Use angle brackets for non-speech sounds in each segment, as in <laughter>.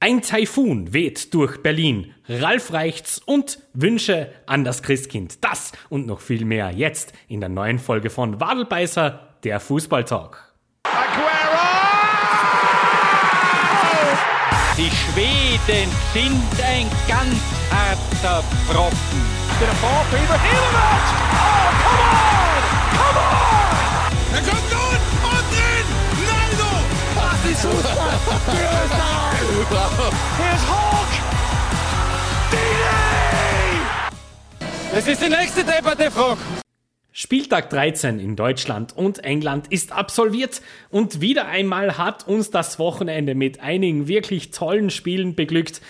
Ein Taifun weht durch Berlin. Ralf reicht's und Wünsche an das Christkind. Das und noch viel mehr jetzt in der neuen Folge von Wadelbeißer, der Fußballtalk. Aguero! Die Schweden sind ein ganz harter Brocken. Der Ball for Ibrahimovic! Oh, Here's Hulk! Dini! Ist die nächste Debatte, Frau. Spieltag 13 in Deutschland und England ist absolviert und wieder einmal hat uns das Wochenende mit einigen wirklich tollen Spielen beglückt.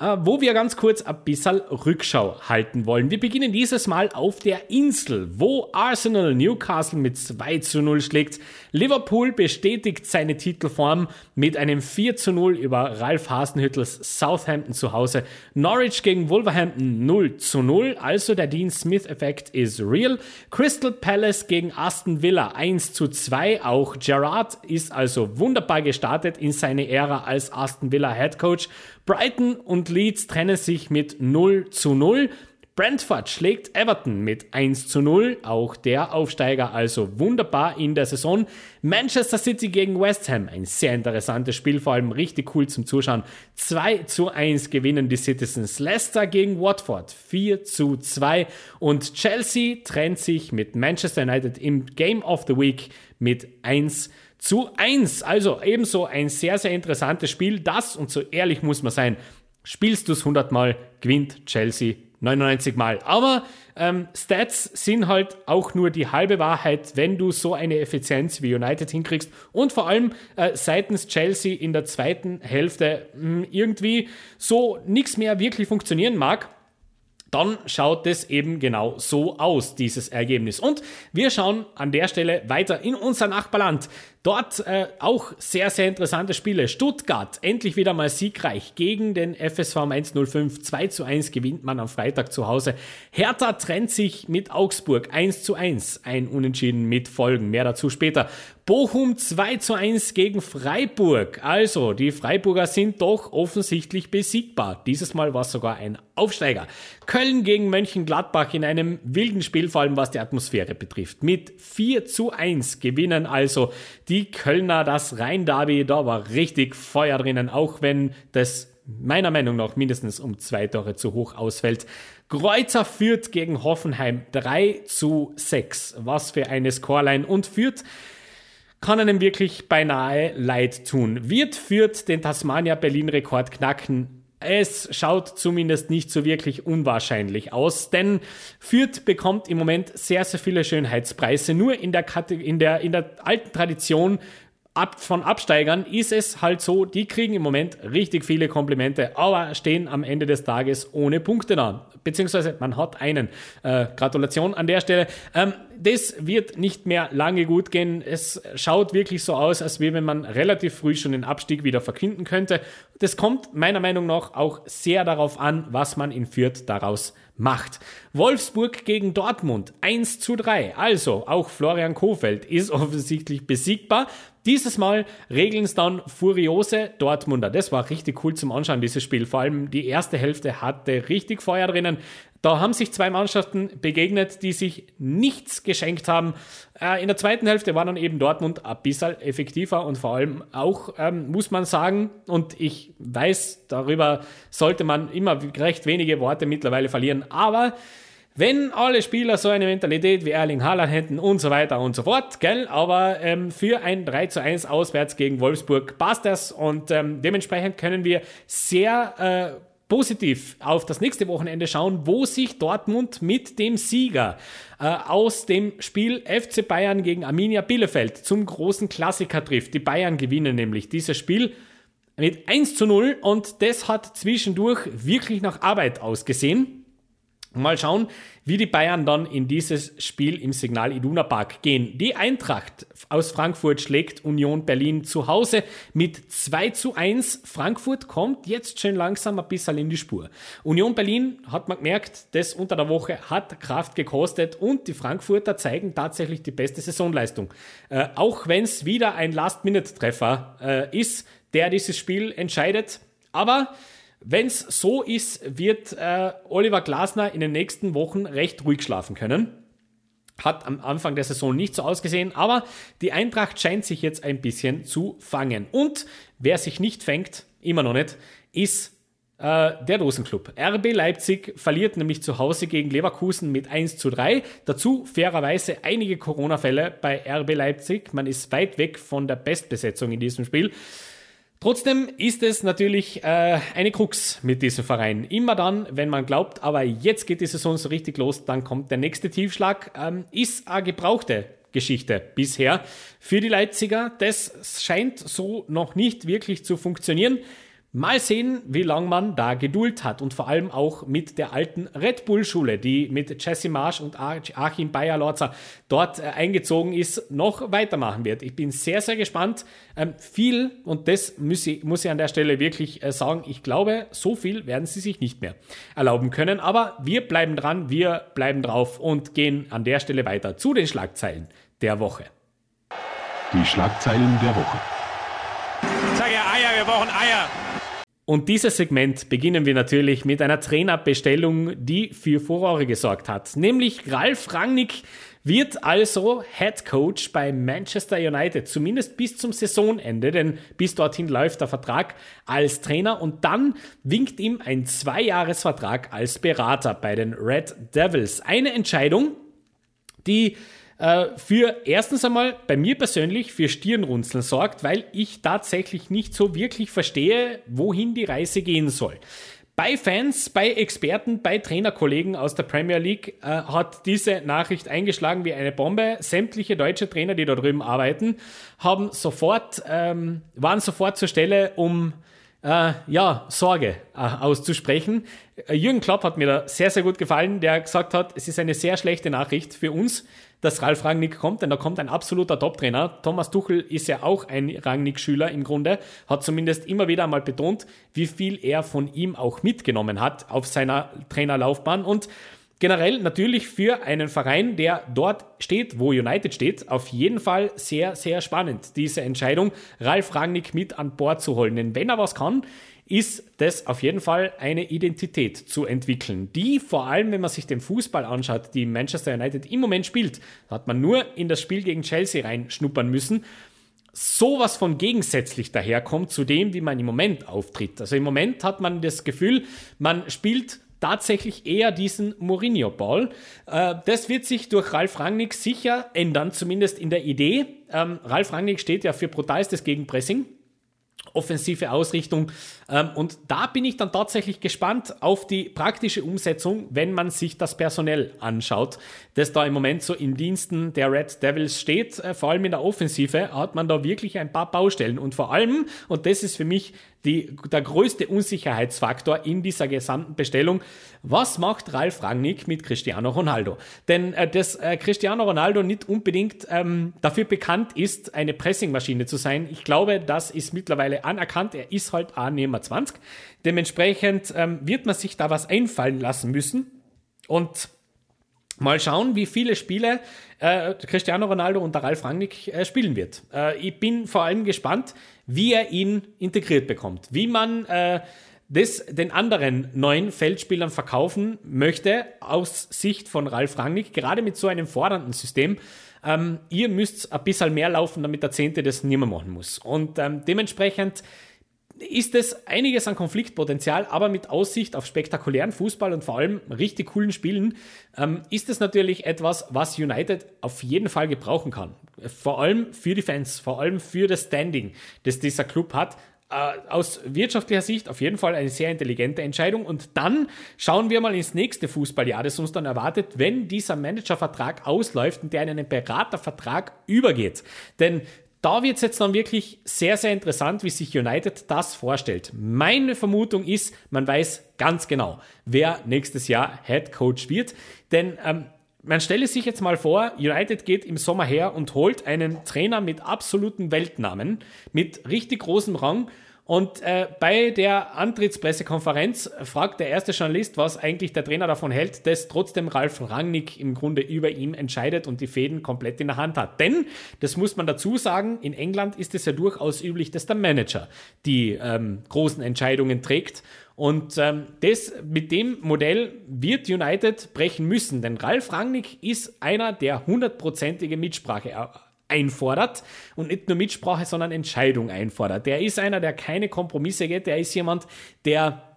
Äh, wo wir ganz kurz ein bisschen Rückschau halten wollen. Wir beginnen dieses Mal auf der Insel, wo Arsenal Newcastle mit 2 zu 0 schlägt. Liverpool bestätigt seine Titelform mit einem 4 zu 0 über Ralf Hasenhüttels Southampton zu Hause. Norwich gegen Wolverhampton 0 zu 0, also der Dean Smith-Effekt ist real. Crystal Palace gegen Aston Villa 1 zu 2, auch Gerard ist also wunderbar gestartet in seine Ära als Aston Villa Head Coach. Brighton und Leeds trennen sich mit 0 zu 0. Brentford schlägt Everton mit 1 zu 0, auch der Aufsteiger also wunderbar in der Saison. Manchester City gegen West Ham, ein sehr interessantes Spiel, vor allem richtig cool zum Zuschauen. 2 zu 1 gewinnen die Citizens. Leicester gegen Watford 4 zu 2 und Chelsea trennt sich mit Manchester United im Game of the Week mit 1 zu zu 1. Also ebenso ein sehr, sehr interessantes Spiel. Das, und so ehrlich muss man sein, spielst du es 100 Mal, gewinnt Chelsea 99 Mal. Aber ähm, Stats sind halt auch nur die halbe Wahrheit, wenn du so eine Effizienz wie United hinkriegst und vor allem äh, seitens Chelsea in der zweiten Hälfte mh, hm, irgendwie so nichts mehr wirklich funktionieren mag dann schaut es eben genau so aus, dieses Ergebnis. Und wir schauen an der Stelle weiter in unser Nachbarland. Dort äh, auch sehr, sehr interessante Spiele. Stuttgart endlich wieder mal siegreich gegen den FSV 105. 2 zu 1 gewinnt man am Freitag zu Hause. Hertha trennt sich mit Augsburg 1 zu 1. Ein Unentschieden mit Folgen. Mehr dazu später. Bochum 2 zu 1 gegen Freiburg. Also, die Freiburger sind doch offensichtlich besiegbar. Dieses Mal war es sogar ein Aufsteiger. Köln gegen Mönchengladbach in einem wilden Spiel, vor allem was die Atmosphäre betrifft. Mit 4 zu 1 gewinnen also die Kölner das Rhein-Derby. Da war richtig Feuer drinnen, auch wenn das meiner Meinung nach mindestens um zwei Tore zu hoch ausfällt. Kreuzer führt gegen Hoffenheim 3 zu 6. Was für eine Scoreline. Und führt kann einem wirklich beinahe leid tun. Wird führt den Tasmania-Berlin-Rekord knacken. Es schaut zumindest nicht so wirklich unwahrscheinlich aus, denn Fürth bekommt im Moment sehr, sehr viele Schönheitspreise. Nur in der, in der, in der alten Tradition ab, von Absteigern ist es halt so, die kriegen im Moment richtig viele Komplimente, aber stehen am Ende des Tages ohne Punkte da. Beziehungsweise man hat einen. Äh, Gratulation an der Stelle. Ähm, das wird nicht mehr lange gut gehen. Es schaut wirklich so aus, als wäre man relativ früh schon den Abstieg wieder verkünden könnte. Das kommt meiner Meinung nach auch sehr darauf an, was man in Fürth daraus macht. Wolfsburg gegen Dortmund 1 zu 3. Also auch Florian Kofeld ist <laughs> offensichtlich besiegbar. Dieses Mal regeln es dann furiose Dortmunder. Das war richtig cool zum Anschauen, dieses Spiel. Vor allem die erste Hälfte hatte richtig Feuer drinnen. Da haben sich zwei Mannschaften begegnet, die sich nichts geschenkt haben. Äh, in der zweiten Hälfte war dann eben Dortmund ein bisschen effektiver und vor allem auch, ähm, muss man sagen, und ich weiß, darüber sollte man immer recht wenige Worte mittlerweile verlieren, aber wenn alle Spieler so eine Mentalität wie Erling Haaland hätten und so weiter und so fort, gell? Aber ähm, für ein 3 zu 1 auswärts gegen Wolfsburg passt das und ähm, dementsprechend können wir sehr äh, positiv auf das nächste Wochenende schauen, wo sich Dortmund mit dem Sieger äh, aus dem Spiel FC Bayern gegen Arminia Bielefeld zum großen Klassiker trifft. Die Bayern gewinnen nämlich dieses Spiel mit 1 zu 0 und das hat zwischendurch wirklich nach Arbeit ausgesehen. Mal schauen, wie die Bayern dann in dieses Spiel im Signal Iduna Park gehen. Die Eintracht aus Frankfurt schlägt Union Berlin zu Hause mit 2 zu 1. Frankfurt kommt jetzt schön langsam ein bisschen in die Spur. Union Berlin hat man gemerkt, das unter der Woche hat Kraft gekostet und die Frankfurter zeigen tatsächlich die beste Saisonleistung. Äh, auch wenn es wieder ein Last-Minute-Treffer äh, ist, der dieses Spiel entscheidet. Aber wenn es so ist, wird äh, Oliver Glasner in den nächsten Wochen recht ruhig schlafen können. Hat am Anfang der Saison nicht so ausgesehen, aber die Eintracht scheint sich jetzt ein bisschen zu fangen. Und wer sich nicht fängt, immer noch nicht, ist äh, der Dosenclub. RB Leipzig verliert nämlich zu Hause gegen Leverkusen mit 1 zu 3. Dazu fairerweise einige Corona-Fälle bei RB Leipzig. Man ist weit weg von der Bestbesetzung in diesem Spiel. Trotzdem ist es natürlich äh, eine Krux mit diesem Verein. Immer dann, wenn man glaubt, aber jetzt geht die Saison so richtig los, dann kommt der nächste Tiefschlag. Ähm, ist eine gebrauchte Geschichte bisher für die Leipziger. Das scheint so noch nicht wirklich zu funktionieren. Mal sehen, wie lange man da Geduld hat und vor allem auch mit der alten Red Bull-Schule, die mit Jesse Marsch und Achim Bayer-Lorzer dort äh, eingezogen ist, noch weitermachen wird. Ich bin sehr, sehr gespannt. Ähm, viel, und das muss ich, muss ich an der Stelle wirklich äh, sagen, ich glaube, so viel werden sie sich nicht mehr erlauben können. Aber wir bleiben dran, wir bleiben drauf und gehen an der Stelle weiter zu den Schlagzeilen der Woche. Die Schlagzeilen der Woche. Ich sage ja Eier, wir brauchen Eier. Und dieses Segment beginnen wir natürlich mit einer Trainerbestellung, die für Furore gesorgt hat. Nämlich Ralf Rangnick wird also Head Coach bei Manchester United, zumindest bis zum Saisonende, denn bis dorthin läuft der Vertrag als Trainer und dann winkt ihm ein Zweijahresvertrag als Berater bei den Red Devils. Eine Entscheidung, die äh, für erstens einmal bei mir persönlich für Stirnrunzeln sorgt, weil ich tatsächlich nicht so wirklich verstehe, wohin die Reise gehen soll. Bei Fans, bei Experten, bei Trainerkollegen aus der Premier League äh, hat diese Nachricht eingeschlagen wie eine Bombe. Sämtliche deutsche Trainer, die da drüben arbeiten, haben sofort, ähm, waren sofort zur Stelle, um äh, ja, Sorge äh, auszusprechen. Äh, Jürgen Klopp hat mir da sehr, sehr gut gefallen, der gesagt hat, es ist eine sehr schlechte Nachricht für uns, dass Ralf Rangnick kommt, denn da kommt ein absoluter Top-Trainer. Thomas Tuchel ist ja auch ein Rangnick-Schüler im Grunde, hat zumindest immer wieder einmal betont, wie viel er von ihm auch mitgenommen hat auf seiner Trainerlaufbahn und generell natürlich für einen Verein, der dort steht, wo United steht, auf jeden Fall sehr, sehr spannend, diese Entscheidung, Ralf Rangnick mit an Bord zu holen. Denn wenn er was kann, ist das auf jeden Fall eine Identität zu entwickeln, die vor allem, wenn man sich den Fußball anschaut, die Manchester United im Moment spielt, hat man nur in das Spiel gegen Chelsea reinschnuppern müssen, sowas von gegensätzlich daherkommt zu dem, wie man im Moment auftritt. Also im Moment hat man das Gefühl, man spielt tatsächlich eher diesen Mourinho-Ball. Äh, das wird sich durch Ralf Rangnick sicher ändern, zumindest in der Idee. Ähm, Ralf Rangnick steht ja für brutalstes Gegenpressing offensive Ausrichtung. Ähm, und da bin ich dann tatsächlich gespannt auf die praktische Umsetzung, wenn man sich das personell anschaut, das da im Moment so in Diensten der Red Devils steht. Äh, vor allem in der Offensive hat man da wirklich ein paar Baustellen. Und vor allem, und das ist für mich die, der größte Unsicherheitsfaktor in dieser gesamten Bestellung. Was macht Ralf Rangnick mit Cristiano Ronaldo? Denn äh, dass äh, Cristiano Ronaldo nicht unbedingt ähm, dafür bekannt ist, eine Pressingmaschine zu sein, ich glaube, das ist mittlerweile anerkannt. Er ist halt A-Nehmer 20. Dementsprechend ähm, wird man sich da was einfallen lassen müssen. Und Mal schauen, wie viele Spiele äh, Cristiano Ronaldo und der Ralf Rangnick äh, spielen wird. Äh, ich bin vor allem gespannt, wie er ihn integriert bekommt, wie man äh, das den anderen neuen Feldspielern verkaufen möchte aus Sicht von Ralf Rangnick, gerade mit so einem fordernden System. Ähm, ihr müsst ein bisschen mehr laufen, damit der Zehnte das nicht mehr machen muss. Und ähm, dementsprechend ist es einiges an Konfliktpotenzial, aber mit Aussicht auf spektakulären Fußball und vor allem richtig coolen Spielen ähm, ist es natürlich etwas, was United auf jeden Fall gebrauchen kann. Vor allem für die Fans, vor allem für das Standing, das dieser Club hat. Äh, aus wirtschaftlicher Sicht auf jeden Fall eine sehr intelligente Entscheidung. Und dann schauen wir mal ins nächste Fußballjahr, das uns dann erwartet, wenn dieser Managervertrag ausläuft und der in einen Beratervertrag übergeht. Denn da wird es jetzt dann wirklich sehr, sehr interessant, wie sich United das vorstellt. Meine Vermutung ist, man weiß ganz genau, wer nächstes Jahr Head Coach wird. Denn ähm, man stelle sich jetzt mal vor, United geht im Sommer her und holt einen Trainer mit absoluten Weltnamen, mit richtig großem Rang Und äh, bei der Antrittspressekonferenz fragt der erste Journalist, was eigentlich der Trainer davon hält, dass trotzdem Ralf Rangnick im Grunde über ihm entscheidet und die Fäden komplett in der Hand hat. Denn, das muss man dazu sagen, in England ist es ja durchaus üblich, dass der Manager die ähm, großen Entscheidungen trägt. Und ähm, das mit dem Modell wird United brechen müssen, denn Ralf Rangnick ist einer, der hundertprozentige Mitsprache einfordert und nicht nur Mitsprache, sondern Entscheidung einfordert. Der ist einer, der keine Kompromisse geht, der ist jemand, der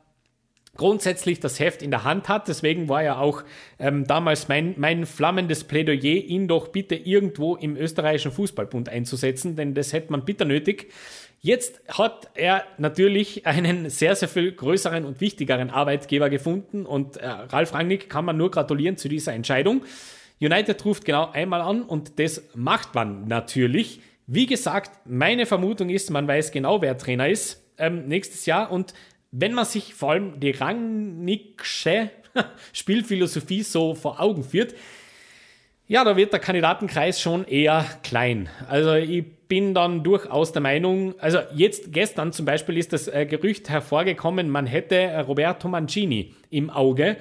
grundsätzlich das Heft in der Hand hat. Deswegen war ja auch ähm, damals mein, mein flammendes Plädoyer, ihn doch bitte irgendwo im österreichischen Fußballbund einzusetzen, denn das hätte man bitter nötig. Jetzt hat er natürlich einen sehr, sehr viel größeren und wichtigeren Arbeitgeber gefunden und äh, Ralf Rangnick kann man nur gratulieren zu dieser Entscheidung. United ruft genau einmal an und das macht man natürlich. Wie gesagt, meine Vermutung ist, man weiß genau, wer Trainer ist ähm, nächstes Jahr und wenn man sich vor allem die Rangnicksche <laughs> Spielphilosophie so vor Augen führt, ja, da wird der Kandidatenkreis schon eher klein. Also ich bin dann durchaus der Meinung, also jetzt gestern zum Beispiel ist das äh, Gerücht hervorgekommen, man hätte Roberto Mancini im Auge.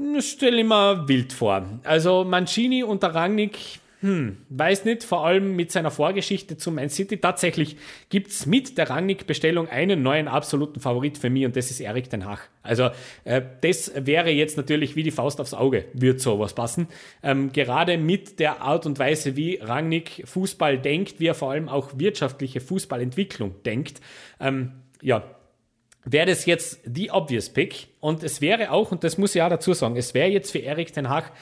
Das stelle ich mir wild vor. Also Mancini und der Rangnick, hm, weiß nicht, vor allem mit seiner Vorgeschichte zu Man City. Tatsächlich gibt es mit der Rangnick-Bestellung einen neuen absoluten Favorit für mich und das ist Erik Den Hach. Also äh, das wäre jetzt natürlich wie die Faust aufs Auge, wird sowas passen. Ähm, gerade mit der Art und Weise, wie Rangnick Fußball denkt, wie er vor allem auch wirtschaftliche Fußballentwicklung denkt. Ähm, ja, wäre das jetzt die obvious Pick. Und es wäre auch, und das muss ich auch dazu sagen, es wäre jetzt für Erik Ten Hag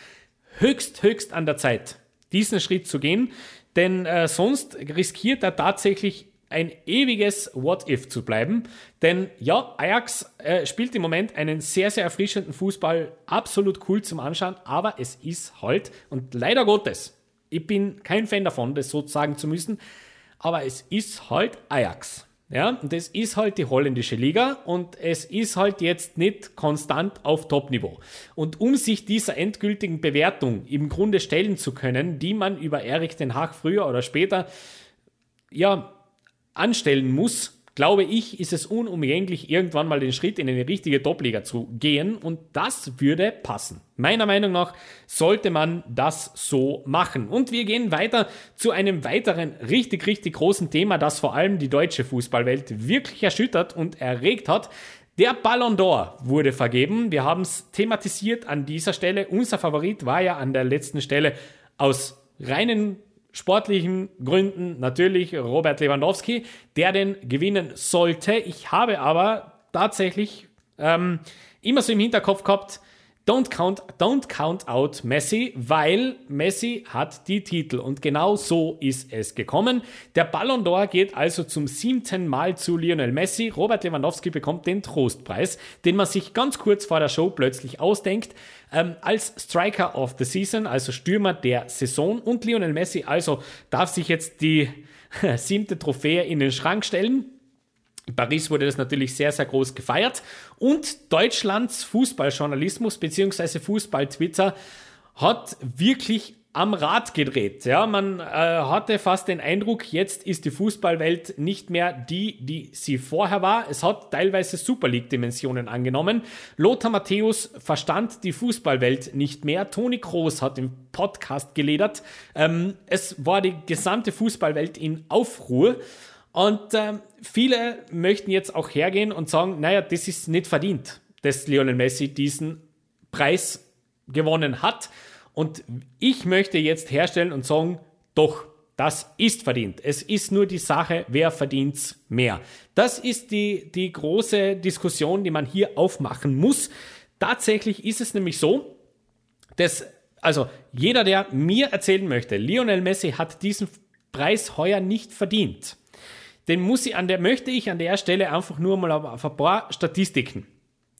höchst, höchst an der Zeit, diesen Schritt zu gehen, denn äh, sonst riskiert er tatsächlich ein ewiges What-If zu bleiben. Denn ja, Ajax äh, spielt im Moment einen sehr, sehr erfrischenden Fußball, absolut cool zum Anschauen, aber es ist halt, und leider Gottes, ich bin kein Fan davon, das so sagen zu müssen, aber es ist halt Ajax. Ja, und das ist halt die holländische Liga und es ist halt jetzt nicht konstant auf Top-Niveau. Und um sich dieser endgültigen Bewertung im Grunde stellen zu können, die man über Erik Den Haag früher oder später ja anstellen muss, glaube ich, ist es unumgänglich, irgendwann mal den Schritt in eine richtige Top-Liga zu gehen und das würde passen. Meiner Meinung nach sollte man das so machen. Und wir gehen weiter zu einem weiteren richtig, richtig großen Thema, das vor allem die deutsche Fußballwelt wirklich erschüttert und erregt hat. Der Ballon d'Or wurde vergeben. Wir haben es thematisiert an dieser Stelle. Unser Favorit war ja an der letzten Stelle aus reinen sportlichen Gründen natürlich Robert Lewandowski, der den gewinnen sollte. Ich habe aber tatsächlich ähm, immer so im Hinterkopf gehabt, Don't count, don't count out Messi, weil Messi hat die Titel und genau so ist es gekommen. Der Ballon d'Or geht also zum siebten Mal zu Lionel Messi. Robert Lewandowski bekommt den Trostpreis, den man sich ganz kurz vor der Show plötzlich ausdenkt. Ähm, als Striker of the Season, also Stürmer der Saison und Lionel Messi also darf sich jetzt die <laughs> siebte Trophäe in den Schrank stellen. In Paris wurde das natürlich sehr, sehr groß gefeiert. Und Deutschlands Fußballjournalismus bzw. Fußball-Twitter hat wirklich am Rad gedreht. Ja, man äh, hatte fast den Eindruck, jetzt ist die Fußballwelt nicht mehr die, die sie vorher war. Es hat teilweise Super League-Dimensionen angenommen. Lothar Matthäus verstand die Fußballwelt nicht mehr. Toni Kroos hat im Podcast geledert. Ähm, es war die gesamte Fußballwelt in Aufruhr. Und äh, viele möchten jetzt auch hergehen und sagen, naja, das ist nicht verdient, dass Lionel Messi diesen Preis gewonnen hat. Und ich möchte jetzt herstellen und sagen, doch, das ist verdient. Es ist nur die Sache, wer verdient mehr. Das ist die, die große Diskussion, die man hier aufmachen muss. Tatsächlich ist es nämlich so, dass, also jeder, der mir erzählen möchte, Lionel Messi hat diesen Preis heuer nicht verdient, den muss ich an der, möchte ich an der Stelle einfach nur mal auf ein paar Statistiken,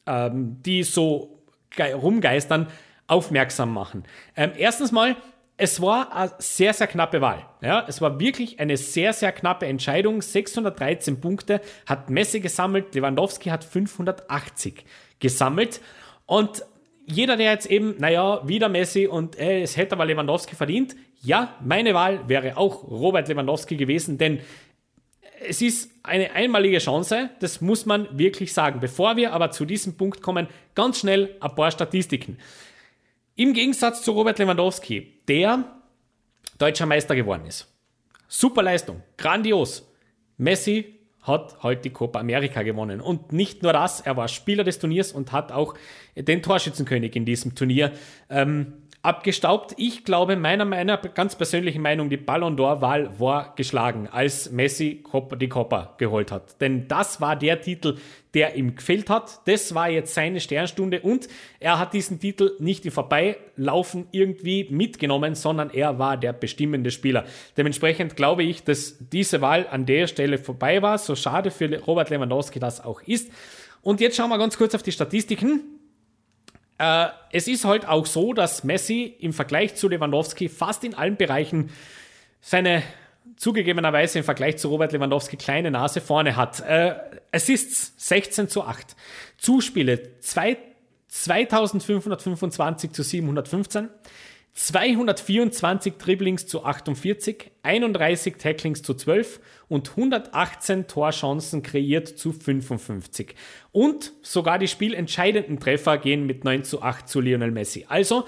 ähm, die so rumgeistern, aufmerksam machen. Ähm, erstens mal, es war eine sehr, sehr knappe Wahl. Ja, es war wirklich eine sehr, sehr knappe Entscheidung. 613 Punkte hat Messi gesammelt, Lewandowski hat 580 gesammelt. Und jeder, der jetzt eben, naja, wieder Messi und äh, es hätte aber Lewandowski verdient, ja, meine Wahl wäre auch Robert Lewandowski gewesen, denn es ist eine einmalige Chance, das muss man wirklich sagen. Bevor wir aber zu diesem Punkt kommen, ganz schnell ein paar Statistiken. Im Gegensatz zu Robert Lewandowski, der deutscher Meister geworden ist. Super Leistung, grandios. Messi hat halt die Copa America gewonnen. Und nicht nur das, er war Spieler des Turniers und hat auch den Torschützenkönig in diesem Turnier ähm, abgestaubt. Ich glaube, meiner, meiner ganz persönlichen Meinung, die Ballon d'Or-Wahl war geschlagen, als Messi die Copa geholt hat. Denn das war der Titel, der ihm gefehlt hat. Das war jetzt seine Sternstunde und er hat diesen Titel nicht im Vorbeilaufen irgendwie mitgenommen, sondern er war der bestimmende Spieler. Dementsprechend glaube ich, dass diese Wahl an der Stelle vorbei war, so schade für Robert Lewandowski das auch ist. Und jetzt schauen wir ganz kurz auf die Statistiken. Äh, es ist halt auch so, dass Messi im Vergleich zu Lewandowski fast in allen Bereichen seine zugegebenerweise im Vergleich zu Robert Lewandowski kleine Nase vorne hat. Äh, Assists 16 zu 8. Zuspiele 2, 2525 zu 715. 224 Dribblings zu 48, 31 Tacklings zu 12 und 118 Torchancen kreiert zu 55. Und sogar die spielentscheidenden Treffer gehen mit 9 zu 8 zu Lionel Messi. Also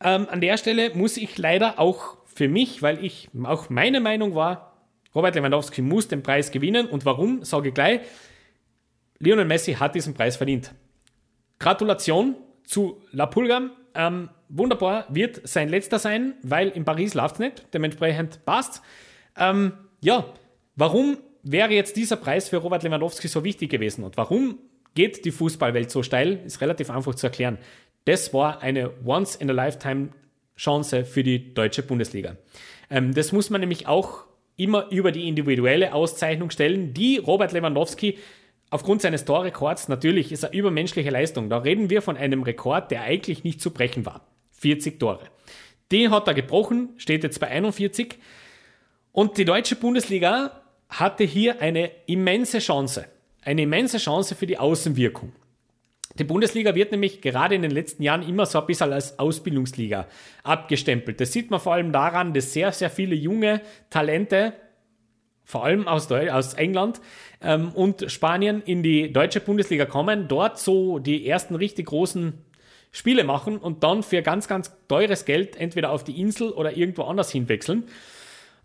ähm, an der Stelle muss ich leider auch für mich, weil ich auch meine Meinung war, Robert Lewandowski muss den Preis gewinnen. Und warum, sage ich gleich. Lionel Messi hat diesen Preis verdient. Gratulation zu La Pulga. Ähm, wunderbar, wird sein letzter sein, weil in Paris läuft es nicht, dementsprechend passt. Ähm, ja, warum wäre jetzt dieser Preis für Robert Lewandowski so wichtig gewesen und warum geht die Fußballwelt so steil, ist relativ einfach zu erklären. Das war eine Once-in-a-Lifetime-Chance für die deutsche Bundesliga. Ähm, das muss man nämlich auch immer über die individuelle Auszeichnung stellen, die Robert Lewandowski aufgrund seines Torrekords, natürlich ist er übermenschliche Leistung. Da reden wir von einem Rekord, der eigentlich nicht zu brechen war. 40 Tore. Den hat er gebrochen, steht jetzt bei 41. Und die deutsche Bundesliga hatte hier eine immense Chance. Eine immense Chance für die Außenwirkung. Die Bundesliga wird nämlich gerade in den letzten Jahren immer so ein bisschen als Ausbildungsliga abgestempelt. Das sieht man vor allem daran, dass sehr, sehr viele junge Talente, vor allem aus, aus England ähm, und Spanien, in die deutsche Bundesliga kommen, dort so die ersten richtig großen Spiele machen und dann für ganz, ganz teures Geld entweder auf die Insel oder irgendwo anders hinwechseln.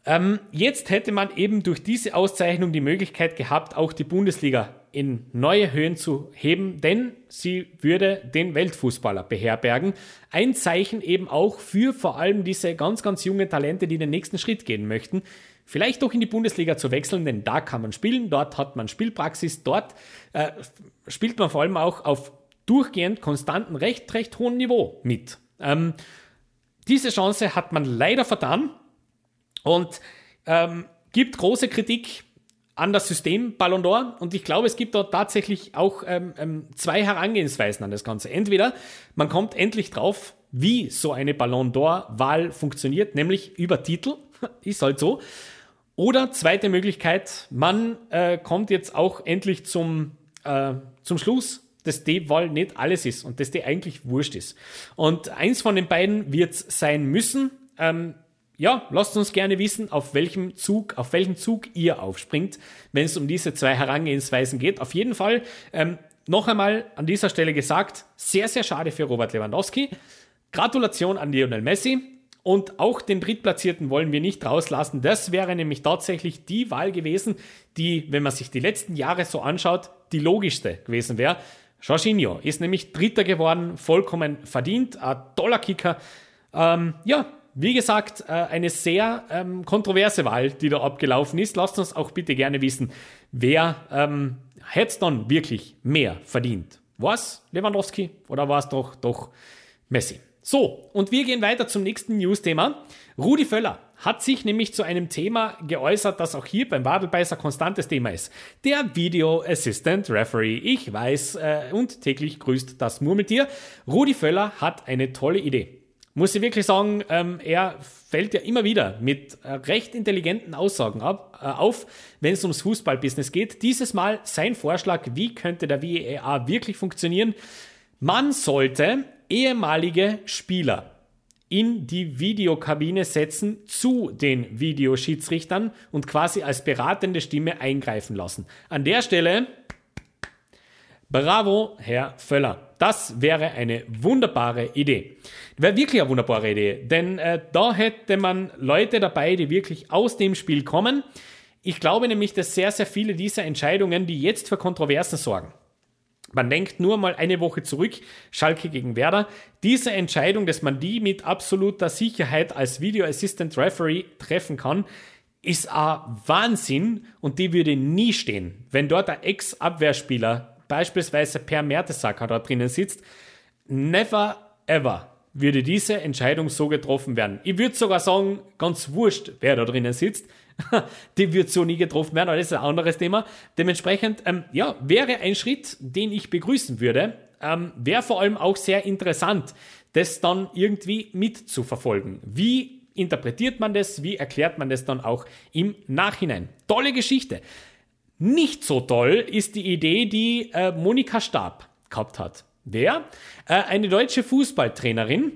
Ähm, jetzt hätte man eben durch diese Auszeichnung die Möglichkeit gehabt, auch die Bundesliga in neue Höhen zu heben, denn sie würde den Weltfußballer beherbergen. Ein Zeichen eben auch für vor allem diese ganz, ganz jungen Talente, die den nächsten Schritt gehen möchten. Vielleicht doch in die Bundesliga zu wechseln, denn da kann man spielen, dort hat man Spielpraxis, dort äh, spielt man vor allem auch auf durchgehend konstanten, recht, recht hohen Niveau mit. Ähm, diese Chance hat man leider vertan und ähm, gibt große Kritik an das System Ballon d'Or und ich glaube, es gibt dort tatsächlich auch ähm, ähm, zwei Herangehensweisen an das Ganze. Entweder man kommt endlich drauf, wie so eine Ballon d'Or-Wahl funktioniert, nämlich über Titel, <laughs> ist halt so. Oder zweite Möglichkeit, man äh, kommt jetzt auch endlich zum, äh, zum Schluss, dass die Wahl nicht alles ist und dass die eigentlich wurscht ist. Und eins von den beiden wird es sein müssen. Ähm, ja, lasst uns gerne wissen, auf welchem Zug, auf welchen Zug ihr aufspringt, wenn es um diese zwei Herangehensweisen geht. Auf jeden Fall ähm, noch einmal an dieser Stelle gesagt, sehr, sehr schade für Robert Lewandowski. Gratulation an Lionel Messi. Und auch den Drittplatzierten wollen wir nicht rauslassen. Das wäre nämlich tatsächlich die Wahl gewesen, die, wenn man sich die letzten Jahre so anschaut, die logischste gewesen wäre. Jorginho ist nämlich Dritter geworden, vollkommen verdient, ein toller Kicker. Ähm, ja, wie gesagt, äh, eine sehr ähm, kontroverse Wahl, die da abgelaufen ist. Lasst uns auch bitte gerne wissen, wer ähm, hätte dann wirklich mehr verdient? War Lewandowski oder war es doch, doch Messi? So, und wir gehen weiter zum nächsten News-Thema. Rudi Völler hat sich nämlich zu einem Thema geäußert, das auch hier beim Wadelbeißer konstantes Thema ist. Der Video Assistant Referee. Ich weiß äh, und täglich grüßt das Murmeltier. Rudi Völler hat eine tolle Idee. Muss ich wirklich sagen, ähm, er fällt ja immer wieder mit äh, recht intelligenten Aussagen ab, äh, auf, wenn es ums Fußballbusiness geht. Dieses Mal sein Vorschlag, wie könnte der VAR wirklich funktionieren. Man sollte ehemalige Spieler in die Videokabine setzen zu den Videoschiedsrichtern und quasi als beratende Stimme eingreifen lassen. An der Stelle, bravo, Herr Völler. Das wäre eine wunderbare Idee. Wäre wirklich eine wunderbare Idee, denn äh, da hätte man Leute dabei, die wirklich aus dem Spiel kommen. Ich glaube nämlich, dass sehr, sehr viele dieser Entscheidungen, die jetzt für Kontroversen sorgen, man denkt nur mal eine Woche zurück, Schalke gegen Werder. Diese Entscheidung, dass man die mit absoluter Sicherheit als Video Assistant Referee treffen kann, ist ein Wahnsinn und die würde nie stehen. Wenn dort ein Ex-Abwehrspieler, beispielsweise Per Mertesacker, da drinnen sitzt, never ever würde diese Entscheidung so getroffen werden. Ich würde sogar sagen, ganz wurscht, wer da drinnen sitzt, <laughs> die wird so nie getroffen werden, aber das ist ein anderes Thema. Dementsprechend, ähm, ja, wäre ein Schritt, den ich begrüßen würde. Ähm, wäre vor allem auch sehr interessant, das dann irgendwie mitzuverfolgen. Wie interpretiert man das? Wie erklärt man das dann auch im Nachhinein? Tolle Geschichte. Nicht so toll ist die Idee, die äh, Monika Stab gehabt hat. Wer? Äh, eine deutsche Fußballtrainerin,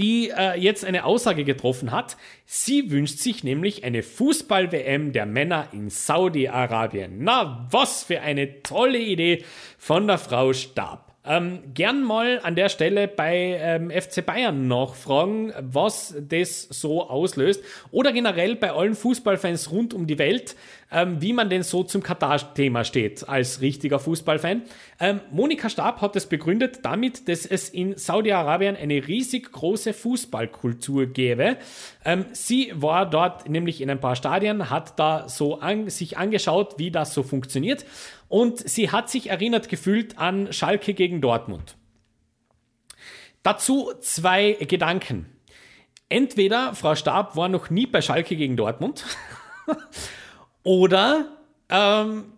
die äh, jetzt eine Aussage getroffen hat. Sie wünscht sich nämlich eine Fußball-WM der Männer in Saudi-Arabien. Na, was für eine tolle Idee von der Frau Stab. Ähm, gern mal an der Stelle bei ähm, FC Bayern nachfragen, was das so auslöst. Oder generell bei allen Fußballfans rund um die Welt, ähm, wie man denn so zum Katar-Thema steht als richtiger Fußballfan. Ähm, Monika Stab hat es begründet damit, dass es in Saudi-Arabien eine riesig große Fußballkultur gäbe. Ähm, sie war dort nämlich in ein paar Stadien, hat da so an, sich angeschaut, wie das so funktioniert und sie hat sich erinnert gefühlt an Schalke gegen Dortmund. Dazu zwei Gedanken. Entweder Frau Stab war noch nie bei Schalke gegen Dortmund <laughs> oder ähm,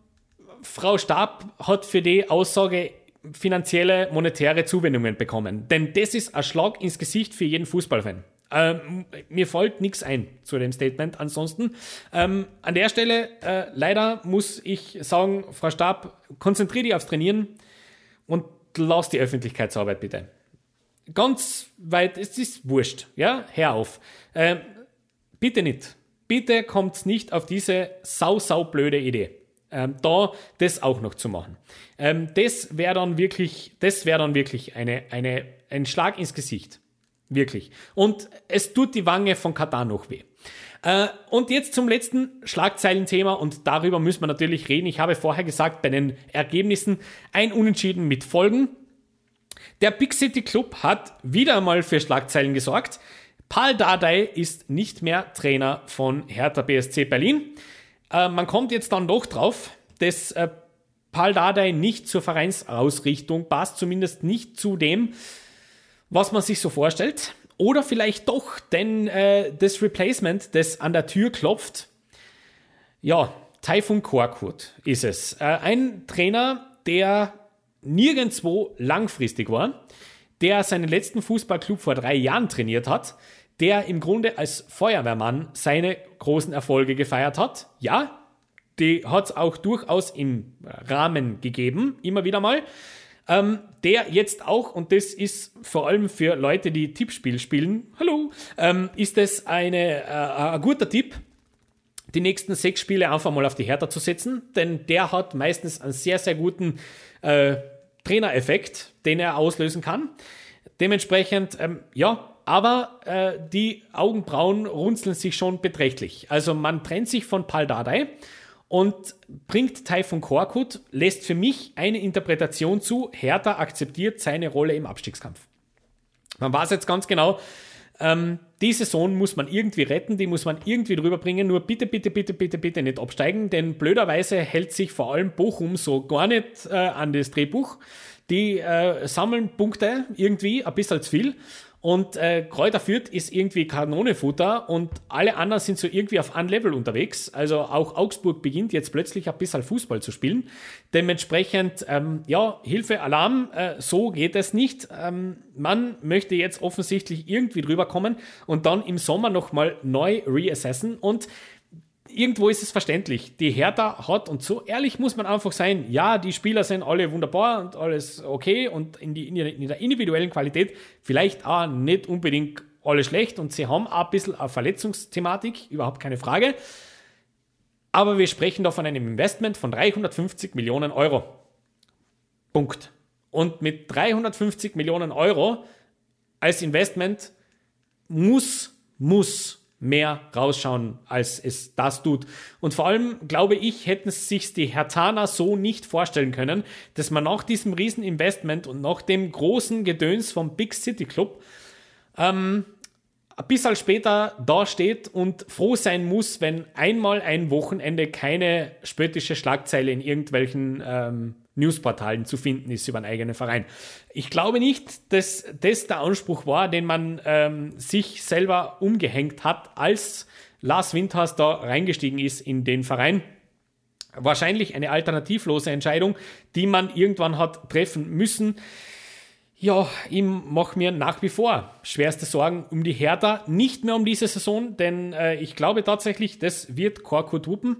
Frau Stab hat für die Aussage finanzielle, monetäre Zuwendungen bekommen. Denn das ist ein Schlag ins Gesicht für jeden Fußballfan. Ähm, mir folgt nichts ein zu dem Statement. Ansonsten, ähm, an der Stelle, äh, leider muss ich sagen, Frau Stab, konzentriere dich aufs Trainieren und lass die Öffentlichkeitsarbeit bitte. Ganz weit, es ist wurscht, ja, hör auf. Ähm, bitte nicht. Bitte kommt nicht auf diese sau, sau blöde Idee. Ähm, da das auch noch zu machen. Ähm, das wäre dann wirklich, das wäre dann wirklich eine, eine, ein Schlag ins Gesicht. Wirklich. Und es tut die Wange von Katar noch weh. Äh, und jetzt zum letzten Schlagzeilenthema und darüber müssen wir natürlich reden. Ich habe vorher gesagt, bei den Ergebnissen ein Unentschieden mit Folgen. Der Big City Club hat wieder einmal für Schlagzeilen gesorgt. Paul Dardai ist nicht mehr Trainer von Hertha BSC Berlin. Äh, man kommt jetzt dann doch drauf, dass äh, Paul Dardai nicht zur Vereinsausrichtung passt, zumindest nicht zu dem, was man sich so vorstellt. Oder vielleicht doch, denn äh, das Replacement, das an der Tür klopft, ja, Taifun Korkut ist es. Äh, ein Trainer, der nirgendwo langfristig war, der seinen letzten Fußballclub vor drei Jahren trainiert hat, der im Grunde als Feuerwehrmann seine großen Erfolge gefeiert hat. Ja, die hat es auch durchaus im Rahmen gegeben, immer wieder mal. Ähm, der jetzt auch, und das ist vor allem für Leute, die Tippspiel spielen, hallo, ähm, ist es eine, äh, ein guter Tipp, die nächsten sechs Spiele einfach mal auf die Hertha zu setzen, denn der hat meistens einen sehr, sehr guten äh, Trainereffekt, den er auslösen kann. Dementsprechend, ähm, ja, aber äh, die Augenbrauen runzeln sich schon beträchtlich. Also man trennt sich von Pal und bringt Taifun Korkut, lässt für mich eine Interpretation zu, Hertha akzeptiert seine Rolle im Abstiegskampf. Man weiß jetzt ganz genau, ähm, die Saison muss man irgendwie retten, die muss man irgendwie drüber bringen. Nur bitte, bitte, bitte, bitte, bitte nicht absteigen, denn blöderweise hält sich vor allem Bochum so gar nicht äh, an das Drehbuch. Die äh, sammeln Punkte irgendwie, ein bisschen zu viel. Und äh, Kräuter Fürth ist irgendwie Kanonenfutter und alle anderen sind so irgendwie auf einem Level unterwegs. Also auch Augsburg beginnt jetzt plötzlich ein bisschen Fußball zu spielen. Dementsprechend, ähm, ja, Hilfe, Alarm, äh, so geht es nicht. Ähm, man möchte jetzt offensichtlich irgendwie drüber kommen und dann im Sommer nochmal neu reassessen und irgendwo ist es verständlich. Die Hertha hat, und so ehrlich muss man einfach sein, ja, die Spieler sind alle wunderbar und alles okay und in, die, in der individuellen Qualität vielleicht auch nicht unbedingt alle schlecht und sie haben auch ein bisschen eine Verletzungsthematik, überhaupt keine Frage. Aber wir sprechen da von einem Investment von 350 Millionen Euro. Punkt. Und mit 350 Millionen Euro als Investment muss, muss mehr rausschauen, als es das tut. Und vor allem, glaube ich, hätten sich die Hertaner so nicht vorstellen können, dass man nach diesem Rieseninvestment und nach dem großen Gedöns vom Big City Club ähm, ein bisschen später da steht und froh sein muss, wenn einmal ein Wochenende keine spöttische Schlagzeile in irgendwelchen ähm, Newsportalen zu finden ist über einen eigenen Verein. Ich glaube nicht, dass das der Anspruch war, den man ähm, sich selber umgehängt hat, als Lars Windhaus da reingestiegen ist in den Verein. Wahrscheinlich eine alternativlose Entscheidung, die man irgendwann hat treffen müssen. Ja, ich mache mir nach wie vor schwerste Sorgen um die Hertha, nicht mehr um diese Saison, denn äh, ich glaube tatsächlich, das wird Korko tupen.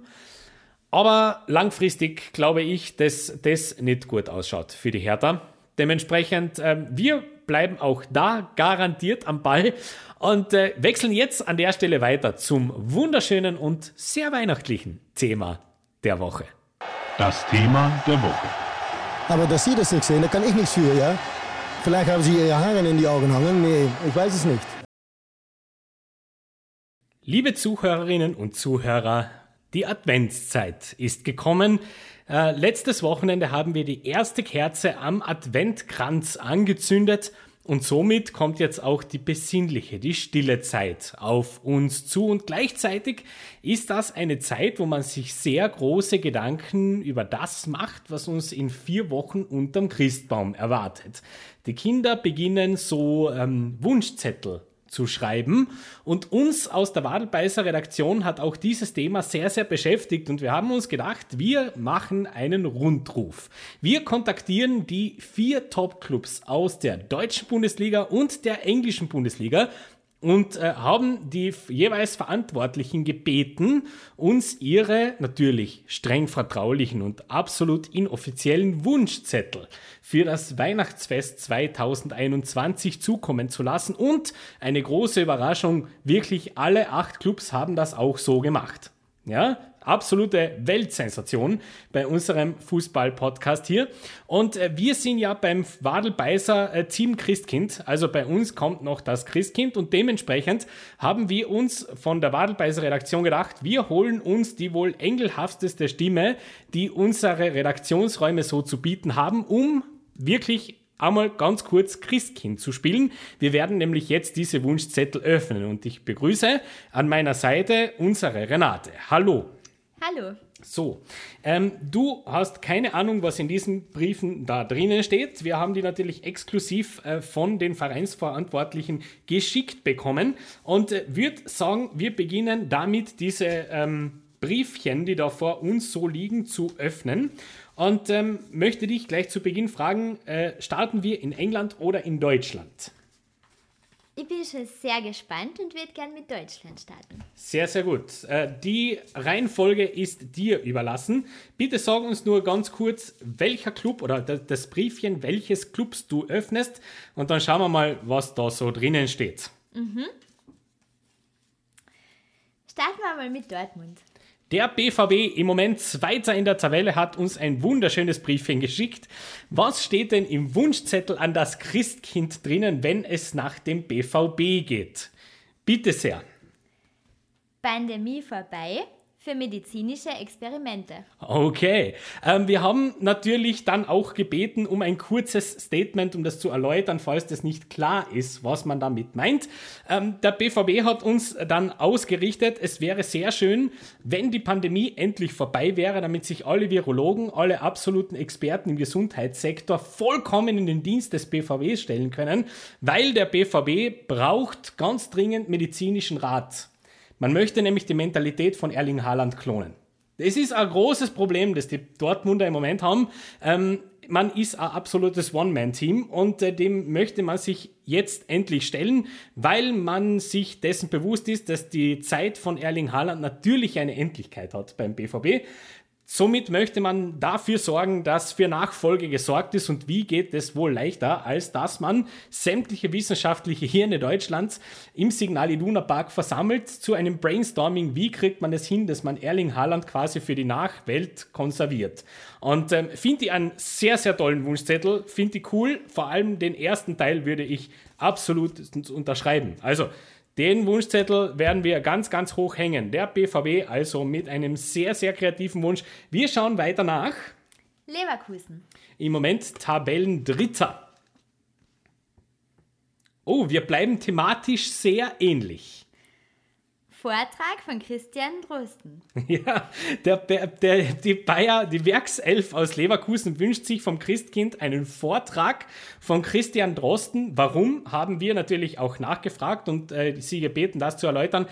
Aber langfristig glaube ich, dass das nicht gut ausschaut für die Hertha. Dementsprechend, äh, wir bleiben auch da garantiert am Ball und äh, wechseln jetzt an der Stelle weiter zum wunderschönen und sehr weihnachtlichen Thema der Woche. Das Thema der Woche. Aber dass Sie das nicht sehen, da kann ich nichts für, ja? Vielleicht haben Sie Ihre Haare in die Augen hangen. Nee, ich weiß es nicht. Liebe Zuhörerinnen und Zuhörer, die Adventszeit ist gekommen. Äh, letztes Wochenende haben wir die erste Kerze am Adventkranz angezündet und somit kommt jetzt auch die besinnliche, die stille Zeit auf uns zu. Und gleichzeitig ist das eine Zeit, wo man sich sehr große Gedanken über das macht, was uns in vier Wochen unterm Christbaum erwartet. Die Kinder beginnen so ähm, Wunschzettel zu schreiben. Und uns aus der Wadelbeißer Redaktion hat auch dieses Thema sehr, sehr beschäftigt und wir haben uns gedacht, wir machen einen Rundruf. Wir kontaktieren die vier Top-Clubs aus der deutschen Bundesliga und der englischen Bundesliga und äh, haben die jeweils Verantwortlichen gebeten, uns ihre natürlich streng vertraulichen und absolut inoffiziellen Wunschzettel für das Weihnachtsfest 2021 zukommen zu lassen. Und eine große Überraschung, wirklich alle acht Clubs haben das auch so gemacht. Ja, absolute Weltsensation bei unserem Fußball-Podcast hier. Und äh, wir sind ja beim Wadelbeißer äh, Team Christkind. Also bei uns kommt noch das Christkind und dementsprechend haben wir uns von der Wadelbeißer Redaktion gedacht, wir holen uns die wohl engelhafteste Stimme, die unsere Redaktionsräume so zu bieten haben, um wirklich einmal ganz kurz Christkind zu spielen. Wir werden nämlich jetzt diese Wunschzettel öffnen und ich begrüße an meiner Seite unsere Renate. Hallo. Hallo. So, ähm, du hast keine Ahnung, was in diesen Briefen da drinnen steht. Wir haben die natürlich exklusiv äh, von den Vereinsverantwortlichen geschickt bekommen und äh, würde sagen, wir beginnen damit, diese ähm, Briefchen, die da vor uns so liegen, zu öffnen. Und ähm, möchte dich gleich zu Beginn fragen, äh, starten wir in England oder in Deutschland? Ich bin schon sehr gespannt und würde gern mit Deutschland starten. Sehr, sehr gut. Äh, die Reihenfolge ist dir überlassen. Bitte sag uns nur ganz kurz, welcher Club oder das Briefchen, welches Clubs du öffnest und dann schauen wir mal, was da so drinnen steht. Mhm. Starten wir mal mit Dortmund. Der BVB im Moment Zweiter in der Tabelle hat uns ein wunderschönes Briefchen geschickt. Was steht denn im Wunschzettel an das Christkind drinnen, wenn es nach dem BVB geht? Bitte sehr. Pandemie vorbei, für medizinische Experimente. Okay. Ähm, wir haben natürlich dann auch gebeten um ein kurzes Statement, um das zu erläutern, falls das nicht klar ist, was man damit meint. Ähm, der BVB hat uns dann ausgerichtet, es wäre sehr schön, wenn die Pandemie endlich vorbei wäre, damit sich alle Virologen, alle absoluten Experten im Gesundheitssektor vollkommen in den Dienst des BVB stellen können, weil der BVB braucht ganz dringend medizinischen Rat. Man möchte nämlich die Mentalität von Erling Haaland klonen. Es ist ein großes Problem, das die Dortmunder im Moment haben. Ähm, man ist ein absolutes One-Man-Team und äh, dem möchte man sich jetzt endlich stellen, weil man sich dessen bewusst ist, dass die Zeit von Erling Haaland natürlich eine Endlichkeit hat beim BVB. Somit möchte man dafür sorgen, dass für Nachfolge gesorgt ist. Und wie geht es wohl leichter, als dass man sämtliche wissenschaftliche Hirne Deutschlands im Signal Iduna Park versammelt zu einem Brainstorming, wie kriegt man es hin, dass man Erling Haaland quasi für die Nachwelt konserviert. Und ähm, finde ich einen sehr, sehr tollen Wunschzettel, finde ich cool. Vor allem den ersten Teil würde ich absolut unterschreiben. Also den Wunschzettel werden wir ganz, ganz hoch hängen. Der BVB also mit einem sehr, sehr kreativen Wunsch. Wir schauen weiter nach. Leverkusen. Im Moment Tabellendritter. Oh, wir bleiben thematisch sehr ähnlich. Vortrag von Christian Drosten. <laughs> Ja, der, der, die Bayer, die Werkself aus Leverkusen wünscht sich vom Christkind einen Vortrag von Christian Drosten. Warum, haben wir natürlich auch nachgefragt und äh, sie gebeten, das zu erläutern.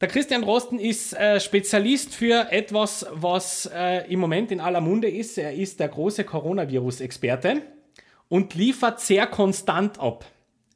Der Christian Drosten ist äh, Spezialist für etwas, was äh, im Moment in aller Munde ist. Er ist der große Coronavirus-Experte und liefert sehr konstant ab.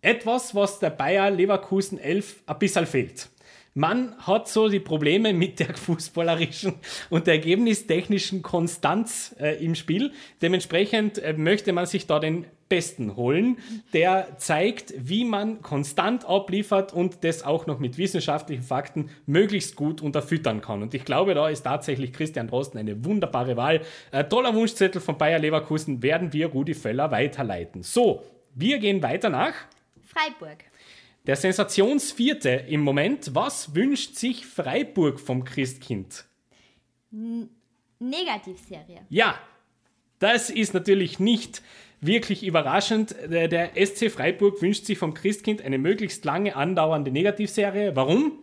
Etwas, was der Bayer Leverkusen 11 ein bisschen fehlt. Man hat so die Probleme mit der fußballerischen und der ergebnistechnischen Konstanz äh, im Spiel. Dementsprechend äh, möchte man sich da den Besten holen, der zeigt, wie man konstant abliefert und das auch noch mit wissenschaftlichen Fakten möglichst gut unterfüttern kann. Und ich glaube, da ist tatsächlich Christian Drosten eine wunderbare Wahl. Äh, toller Wunschzettel von Bayer Leverkusen werden wir Rudi Völler weiterleiten. So, wir gehen weiter nach Freiburg. Der Sensationsvierte im Moment. Was wünscht sich Freiburg vom Christkind? Negativserie. Ja, das ist natürlich nicht wirklich überraschend. Der, der SC Freiburg wünscht sich vom Christkind eine möglichst lange andauernde Negativserie. Warum?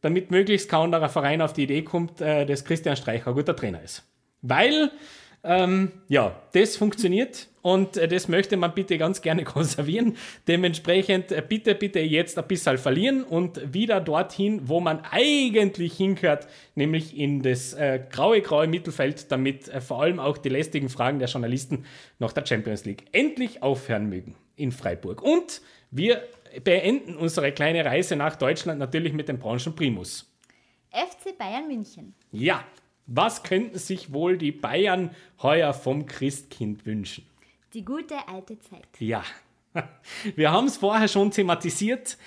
Damit möglichst kaum anderer Verein auf die Idee kommt, äh, dass Christian Streicher ein guter Trainer ist. Weil ähm, ja, das funktioniert und äh, das möchte man bitte ganz gerne <laughs> konservieren. Dementsprechend äh, bitte, bitte jetzt ein bisschen verlieren und wieder dorthin, wo man eigentlich hingehört, nämlich in das äh, graue, graue Mittelfeld, damit äh, vor allem auch die lästigen Fragen der Journalisten nach der Champions League endlich aufhören mögen in Freiburg. Und wir beenden unsere kleine Reise nach Deutschland natürlich mit dem Branchenprimus. FC Bayern München. Ja, was könnten sich wohl die Bayern heuer vom Christkind wünschen? Die gute alte Zeit. Ja, <laughs> wir haben es vorher schon thematisiert.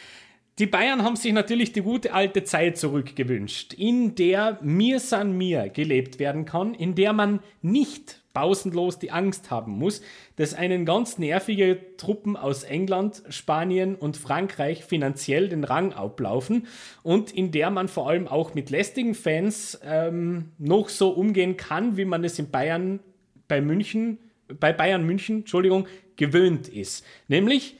Die Bayern haben sich natürlich die gute alte Zeit zurückgewünscht, in der mir san mir gelebt werden kann, in der man nicht pausenlos die Angst haben muss, dass einen ganz nervige Truppen aus England, Spanien und Frankreich finanziell den Rang ablaufen und in der man vor allem auch mit lästigen Fans ähm, noch so umgehen kann, wie man es in Bayern bei München, bei Bayern München, Entschuldigung, gewöhnt ist. Nämlich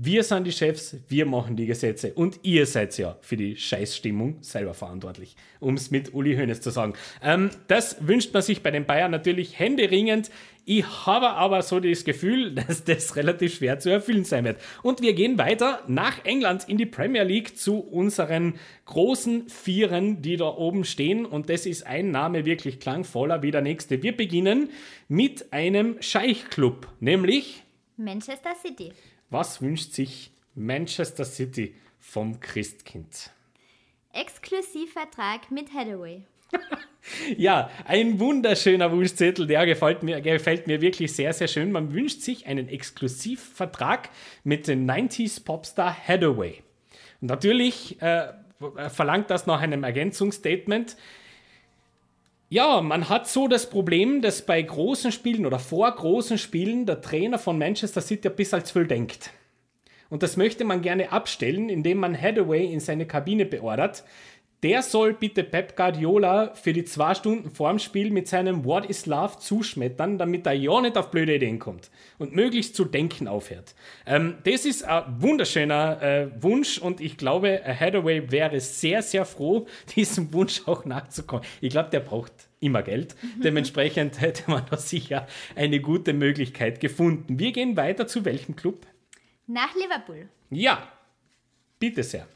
wir sind die Chefs, wir machen die Gesetze und ihr seid ja für die Scheißstimmung selber verantwortlich, um es mit Uli Hoeneß zu sagen. Ähm, das wünscht man sich bei den Bayern natürlich händeringend. Ich habe aber so das Gefühl, <laughs> dass das relativ schwer zu erfüllen sein wird. Und wir gehen weiter nach England in die Premier League zu unseren großen Vieren, die da oben stehen. Und das ist ein Name wirklich klangvoller wie der nächste. Wir beginnen mit einem Scheichclub, nämlich Manchester City. Was wünscht sich Manchester City vom Christkind? Exklusivvertrag mit Hathaway. <laughs> Ja, ein wunderschöner Wunschzettel, der gefällt mir, gefällt mir wirklich sehr, sehr schön. Man wünscht sich einen Exklusivvertrag mit dem 90s Popstar Hathaway. Und natürlich äh, verlangt das nach einem Ergänzungsstatement. Ja, man hat so das Problem, dass bei großen Spielen oder vor großen Spielen der Trainer von Manchester City ein bisschen zu viel denkt. Und das möchte man gerne abstellen, indem man Hathaway in seine Kabine beordert. Der soll bitte Pep Guardiola für die zwei Stunden vorm Spiel mit seinem What is Love zuschmettern, damit er ja nicht auf blöde Ideen kommt und möglichst zu denken aufhört. Ähm, das ist ein wunderschöner äh, Wunsch und ich glaube, Hathaway wäre sehr, sehr froh, <laughs> diesem Wunsch auch nachzukommen. Ich glaube, der braucht immer Geld. Dementsprechend <laughs> hätte man da sicher eine gute Möglichkeit gefunden. Wir gehen weiter zu welchem Club? Nach Liverpool. Ja, bitte sehr.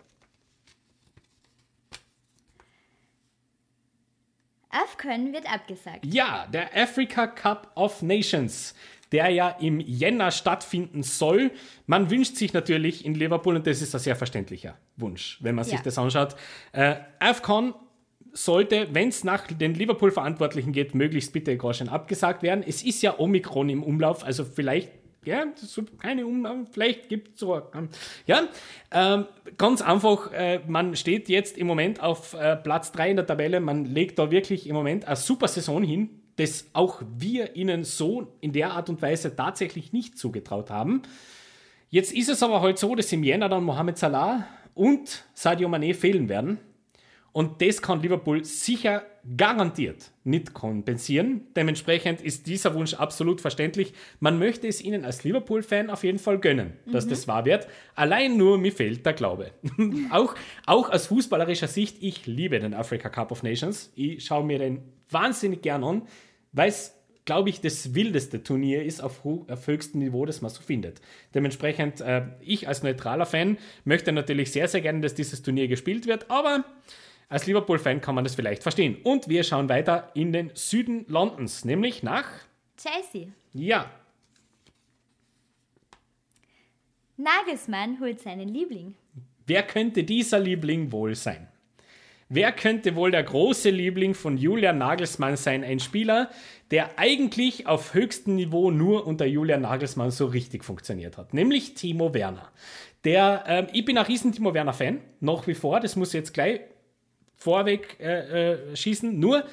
AFCON wird abgesagt. Ja, der Africa Cup of Nations, der ja im Jänner stattfinden soll. Man wünscht sich natürlich in Liverpool, und das ist ein sehr verständlicher Wunsch, wenn man sich Ja. das anschaut. Äh, AFCON sollte, wenn es nach den Liverpool-Verantwortlichen geht, möglichst bitte Groschen abgesagt werden. Es ist ja Omikron im Umlauf, also vielleicht, ja, keine Umlauf, vielleicht gibt es so, ähm, ja, ähm, ganz einfach, äh, man steht jetzt im Moment auf äh, Platz 3 in der Tabelle, man legt da wirklich im Moment eine super Saison hin, das auch wir ihnen so in der Art und Weise tatsächlich nicht zugetraut haben. Jetzt ist es aber halt so, dass im Jänner dann Mohamed Salah und Sadio Mané fehlen werden. Und das kann Liverpool sicher garantiert nicht kompensieren. Dementsprechend ist dieser Wunsch absolut verständlich. Man möchte es ihnen als Liverpool-Fan auf jeden Fall gönnen, dass das wahr wird. Allein nur mir fehlt der Glaube. <laughs> auch, auch aus fußballerischer Sicht, ich liebe den Africa Cup of Nations. Ich schaue mir den wahnsinnig gern an, weil es, glaube ich, das wildeste Turnier ist auf, auf höchstem Niveau, das man so findet. Dementsprechend, äh, ich als neutraler Fan möchte natürlich sehr, sehr gerne, dass dieses Turnier gespielt wird, aber als Liverpool-Fan kann man das vielleicht verstehen. Und wir schauen weiter in den Süden Londons, nämlich nach, Chelsea. ja, Nagelsmann holt seinen Liebling. wer könnte dieser Liebling wohl sein? Wer könnte wohl der große Liebling von Julian Nagelsmann sein? Ein Spieler, der eigentlich auf höchstem Niveau nur unter Julian Nagelsmann so richtig funktioniert hat, nämlich Timo Werner. Der, ähm, ich bin ein riesen Timo Werner-Fan, nach wie vor, das muss ich jetzt gleich vorweg äh, äh, schießen. Nur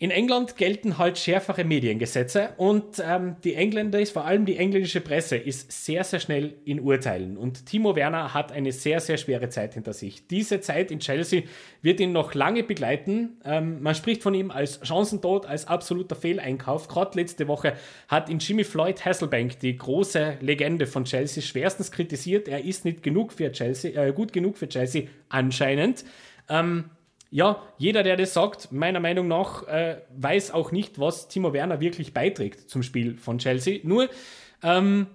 in England gelten halt schärfere Mediengesetze und ähm, die Engländer, vor allem die englische Presse, ist sehr, sehr schnell in Urteilen. Und Timo Werner hat eine sehr, sehr schwere Zeit hinter sich. Diese Zeit in Chelsea wird ihn noch lange begleiten. Ähm, man spricht von ihm als Chancentod, als absoluter Fehleinkauf. Gerade letzte Woche hat ihn Jimmy Floyd Hasselbank, die große Legende von Chelsea, schwerstens kritisiert. Er ist nicht genug für Chelsea, äh, gut genug für Chelsea anscheinend. Ähm, ja, jeder, der das sagt, meiner Meinung nach, äh, weiß auch nicht, was Timo Werner wirklich beiträgt zum Spiel von Chelsea. Nur, ähm,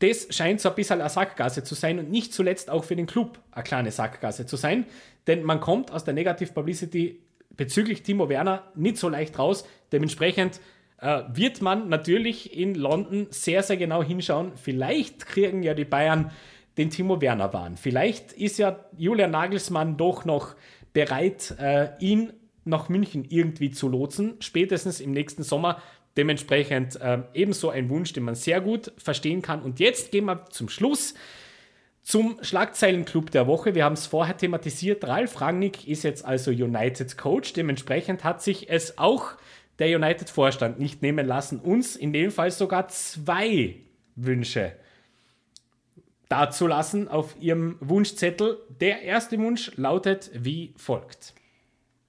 das scheint so ein bisschen eine Sackgasse zu sein und nicht zuletzt auch für den Club eine kleine Sackgasse zu sein, denn man kommt aus der Negative Publicity bezüglich Timo Werner nicht so leicht raus. Dementsprechend äh, wird man natürlich in London sehr, sehr genau hinschauen. Vielleicht kriegen ja die Bayern den Timo Werner Wahn. Vielleicht ist ja Julian Nagelsmann doch noch bereit, äh, ihn nach München irgendwie zu lotsen, spätestens im nächsten Sommer. Dementsprechend äh, ebenso ein Wunsch, den man sehr gut verstehen kann. Und jetzt gehen wir zum Schluss zum Schlagzeilenclub der Woche. Wir haben es vorher thematisiert. Ralf Rangnick ist jetzt also United Coach. Dementsprechend hat sich es auch der United-Vorstand nicht nehmen lassen, uns in dem Fall sogar zwei Wünsche dazulassen auf ihrem Wunschzettel. Der erste Wunsch lautet wie folgt.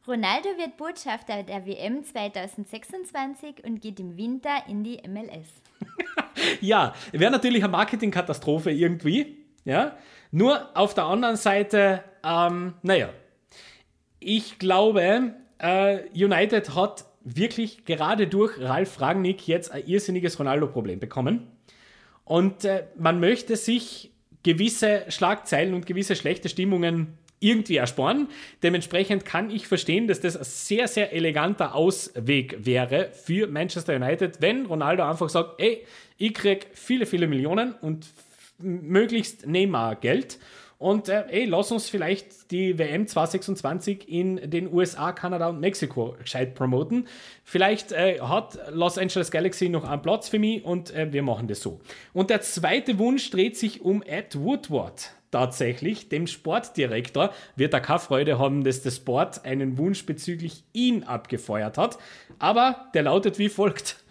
Ronaldo wird Botschafter der WM 2026 und geht im Winter in die MLS. <laughs> Ja, wäre natürlich eine Marketingkatastrophe irgendwie. Ja, nur auf der anderen Seite, ähm, naja, ich glaube, äh, United hat wirklich gerade durch Ralf Rangnick jetzt ein irrsinniges Ronaldo-Problem bekommen. Und äh, man möchte sich gewisse Schlagzeilen und gewisse schlechte Stimmungen irgendwie ersparen. Dementsprechend kann ich verstehen, dass das ein sehr, sehr eleganter Ausweg wäre für Manchester United, wenn Ronaldo einfach sagt, ey, ich krieg viele, viele Millionen und möglichst Neymar-Geld. Und äh, ey, lass uns vielleicht die WM 2026 in den USA, Kanada und Mexiko gescheit promoten. Vielleicht äh, hat Los Angeles Galaxy noch einen Platz für mich und äh, wir machen das so. Und der zweite Wunsch dreht sich um Ed Woodward. Tatsächlich, dem Sportdirektor wird er keine Freude haben, dass der Sport einen Wunsch bezüglich ihn abgefeuert hat. Aber der lautet wie folgt.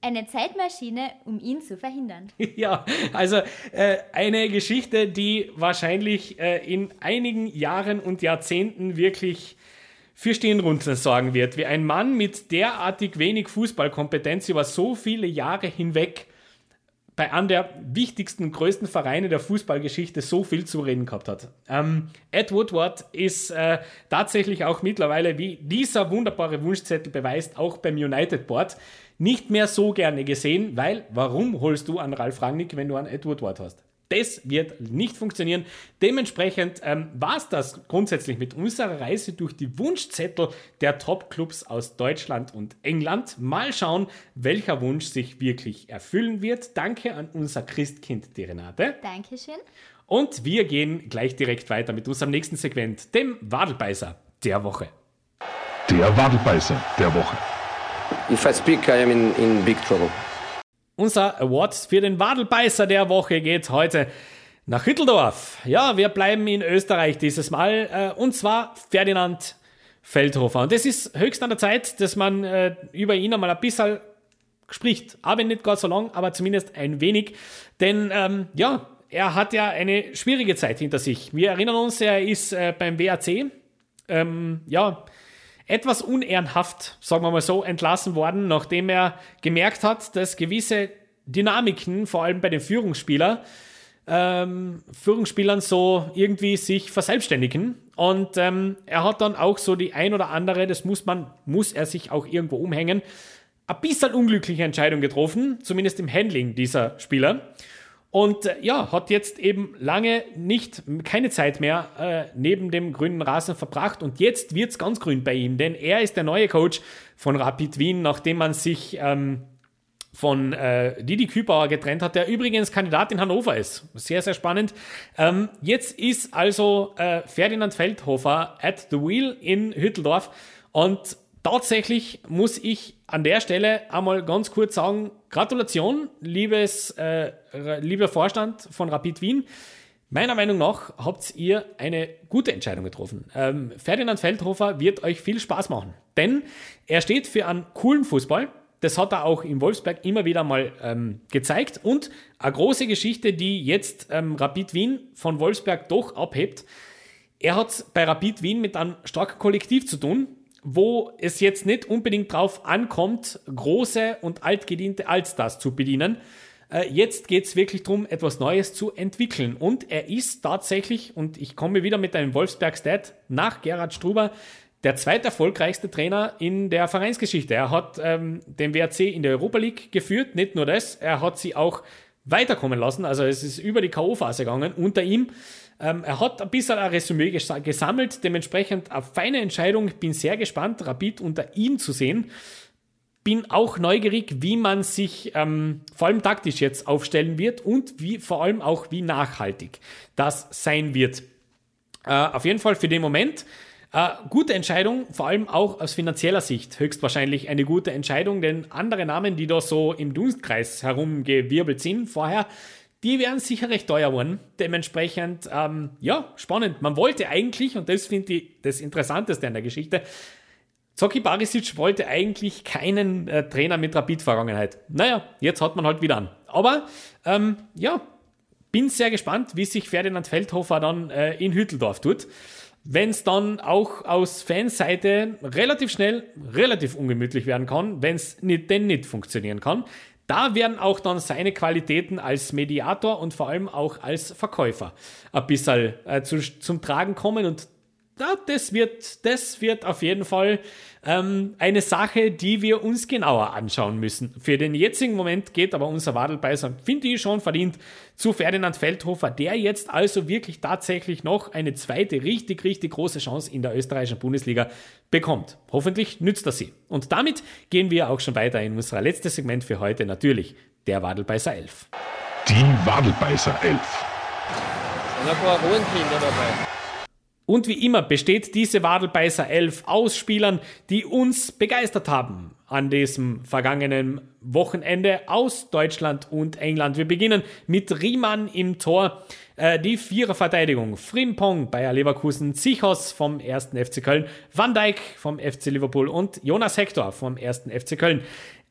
Eine Zeitmaschine, um ihn zu verhindern. <laughs> Ja, also äh, eine Geschichte, die wahrscheinlich äh, in einigen Jahren und Jahrzehnten wirklich für Stirnrunzeln sorgen wird, wie ein Mann mit derartig wenig Fußballkompetenz über so viele Jahre hinweg bei einem der wichtigsten größten Vereine der Fußballgeschichte so viel zu reden gehabt hat. Ähm, Ed Woodward ist äh, tatsächlich auch mittlerweile, wie dieser wunderbare Wunschzettel beweist, auch beim United Board nicht mehr so gerne gesehen, weil warum holst du an Ralf Rangnick, wenn du an Ed Woodward hast? Das wird nicht funktionieren. Dementsprechend ähm, war es das grundsätzlich mit unserer Reise durch die Wunschzettel der Top-Clubs aus Deutschland und England. Mal schauen, welcher Wunsch sich wirklich erfüllen wird. Danke an unser Christkind, die Renate. Dankeschön. Und wir gehen gleich direkt weiter mit unserem nächsten Segment, dem Wadelbeißer der Woche. Der Wadelbeißer der Woche. If I speak, I am in, in big trouble. Unser Award für den Wadelbeißer der Woche geht heute nach Hütteldorf. Ja, wir bleiben in Österreich dieses Mal äh, und zwar Ferdinand Feldhofer. Und es ist höchst an der Zeit, dass man äh, über ihn einmal ein bisschen spricht. Aber nicht ganz so lang, aber zumindest ein wenig. Denn ähm, ja, er hat ja eine schwierige Zeit hinter sich. Wir erinnern uns, er ist äh, beim WAC ähm, ja, etwas unehrenhaft, sagen wir mal so, entlassen worden, nachdem er gemerkt hat, dass gewisse Dynamiken, vor allem bei den Führungsspielern, ähm, Führungsspielern so irgendwie sich verselbstständigen. Und ähm, er hat dann auch so die ein oder andere, das muss man, muss er sich auch irgendwo umhängen, ein bisschen unglückliche Entscheidung getroffen, zumindest im Handling dieser Spieler. Und äh, ja, hat jetzt eben lange nicht, keine Zeit mehr äh, neben dem grünen Rasen verbracht. Und jetzt wird es ganz grün bei ihm, denn er ist der neue Coach von Rapid Wien, nachdem man sich ähm, von äh, Didi Kübauer getrennt hat, der übrigens Kandidat in Hannover ist. Sehr, sehr spannend. Ähm, jetzt ist also äh, Ferdinand Feldhofer at the wheel in Hütteldorf und tatsächlich muss ich an der Stelle einmal ganz kurz sagen, Gratulation, liebes, äh, lieber Vorstand von Rapid Wien. Meiner Meinung nach habt ihr eine gute Entscheidung getroffen. Ähm, Ferdinand Feldhofer wird euch viel Spaß machen, denn er steht für einen coolen Fußball. Das hat er auch in Wolfsberg immer wieder mal ähm, gezeigt. Und eine große Geschichte, die jetzt ähm, Rapid Wien von Wolfsberg doch abhebt. Er hat bei Rapid Wien mit einem starken Kollektiv zu tun, wo es jetzt nicht unbedingt drauf ankommt, große und altgediente Allstars zu bedienen. Äh, jetzt geht es wirklich darum, etwas Neues zu entwickeln. Und er ist tatsächlich, und ich komme wieder mit einem Wolfsberg-Stat, nach Gerhard Struber der zweiterfolgreichste Trainer in der Vereinsgeschichte. Er hat ähm, den WRC in der Europa League geführt, nicht nur das, er hat sie auch weiterkommen lassen. Also es ist über die K.O.-Phase gegangen unter ihm. Ähm, er hat ein bisschen ein Resümee ges gesammelt, dementsprechend eine feine Entscheidung. Bin sehr gespannt, Rapid unter ihm zu sehen. Bin auch neugierig, wie man sich ähm, vor allem taktisch jetzt aufstellen wird und wie vor allem auch wie nachhaltig das sein wird. Äh, auf jeden Fall für den Moment äh, gute Entscheidung, vor allem auch aus finanzieller Sicht höchstwahrscheinlich eine gute Entscheidung, denn andere Namen, die da so im Dunstkreis herumgewirbelt sind vorher, die wären sicher recht teuer worden. Dementsprechend, ähm, ja, spannend. Man wollte eigentlich, und das finde ich das Interessanteste an der Geschichte, Zoki Barisic wollte eigentlich keinen äh, Trainer mit Rapid-Vergangenheit. Naja, jetzt hat man halt wieder an. Aber, ähm, ja, bin sehr gespannt, wie sich Ferdinand Feldhofer dann äh, in Hütteldorf tut. Wenn es dann auch aus Fanseite relativ schnell relativ ungemütlich werden kann, wenn es nicht, denn nicht funktionieren kann. Da werden auch dann seine Qualitäten als Mediator und vor allem auch als Verkäufer ein bisschen äh, zu, zum Tragen kommen. Und ja, das, wird, das wird auf jeden Fall ähm, eine Sache, die wir uns genauer anschauen müssen. Für den jetzigen Moment geht aber unser Wadelbeißer, finde ich schon verdient, zu Ferdinand Feldhofer, der jetzt also wirklich tatsächlich noch eine zweite richtig, richtig große Chance in der österreichischen Bundesliga bekommt. Hoffentlich nützt er sie. Und damit gehen wir auch schon weiter in unser letztes Segment für heute, natürlich der Wadelbeißer 11. Die Wadelbeißer 11. Und ein paar Hohenkinder dabei. Und wie immer besteht diese Wadelbeißer 11 aus Spielern, die uns begeistert haben an diesem vergangenen Wochenende aus Deutschland und England. Wir beginnen mit Riemann im Tor. Äh, die Viererverteidigung. Frimpong, Bayer Leverkusen, Zichos vom 1. FC Köln, Van Dijk vom FC Liverpool und Jonas Hector vom 1. FC Köln.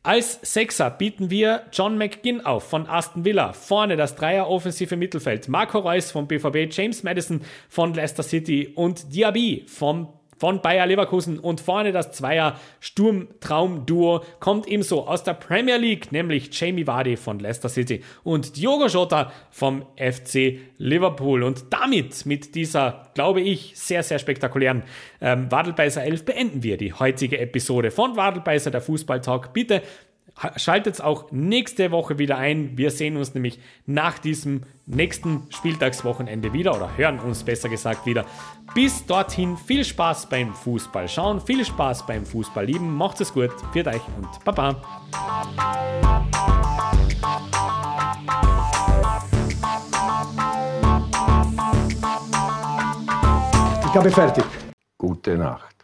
Als Sechser bieten wir John McGinn auf von Aston Villa. Vorne das Dreier-offensive Mittelfeld. Marco Reus vom BVB, James Madison von Leicester City und Diaby vom von Bayer Leverkusen und vorne das Zweier Sturmtraum-Duo kommt ebenso aus der Premier League, nämlich Jamie Vardy von Leicester City und Diogo Jota vom FC Liverpool. Und damit, mit dieser, glaube ich, sehr, sehr spektakulären ähm, Wadelbeißer 11 beenden wir die heutige Episode von Wadelbeißer, der Fußballtalk. Bitte Schaltet auch nächste Woche wieder ein. Wir sehen uns nämlich nach diesem nächsten Spieltagswochenende wieder oder hören uns besser gesagt wieder. Bis dorthin viel Spaß beim Fußball schauen, viel Spaß beim Fußball lieben. Macht es gut, für euch und Baba. Ich habe fertig. Gute Nacht.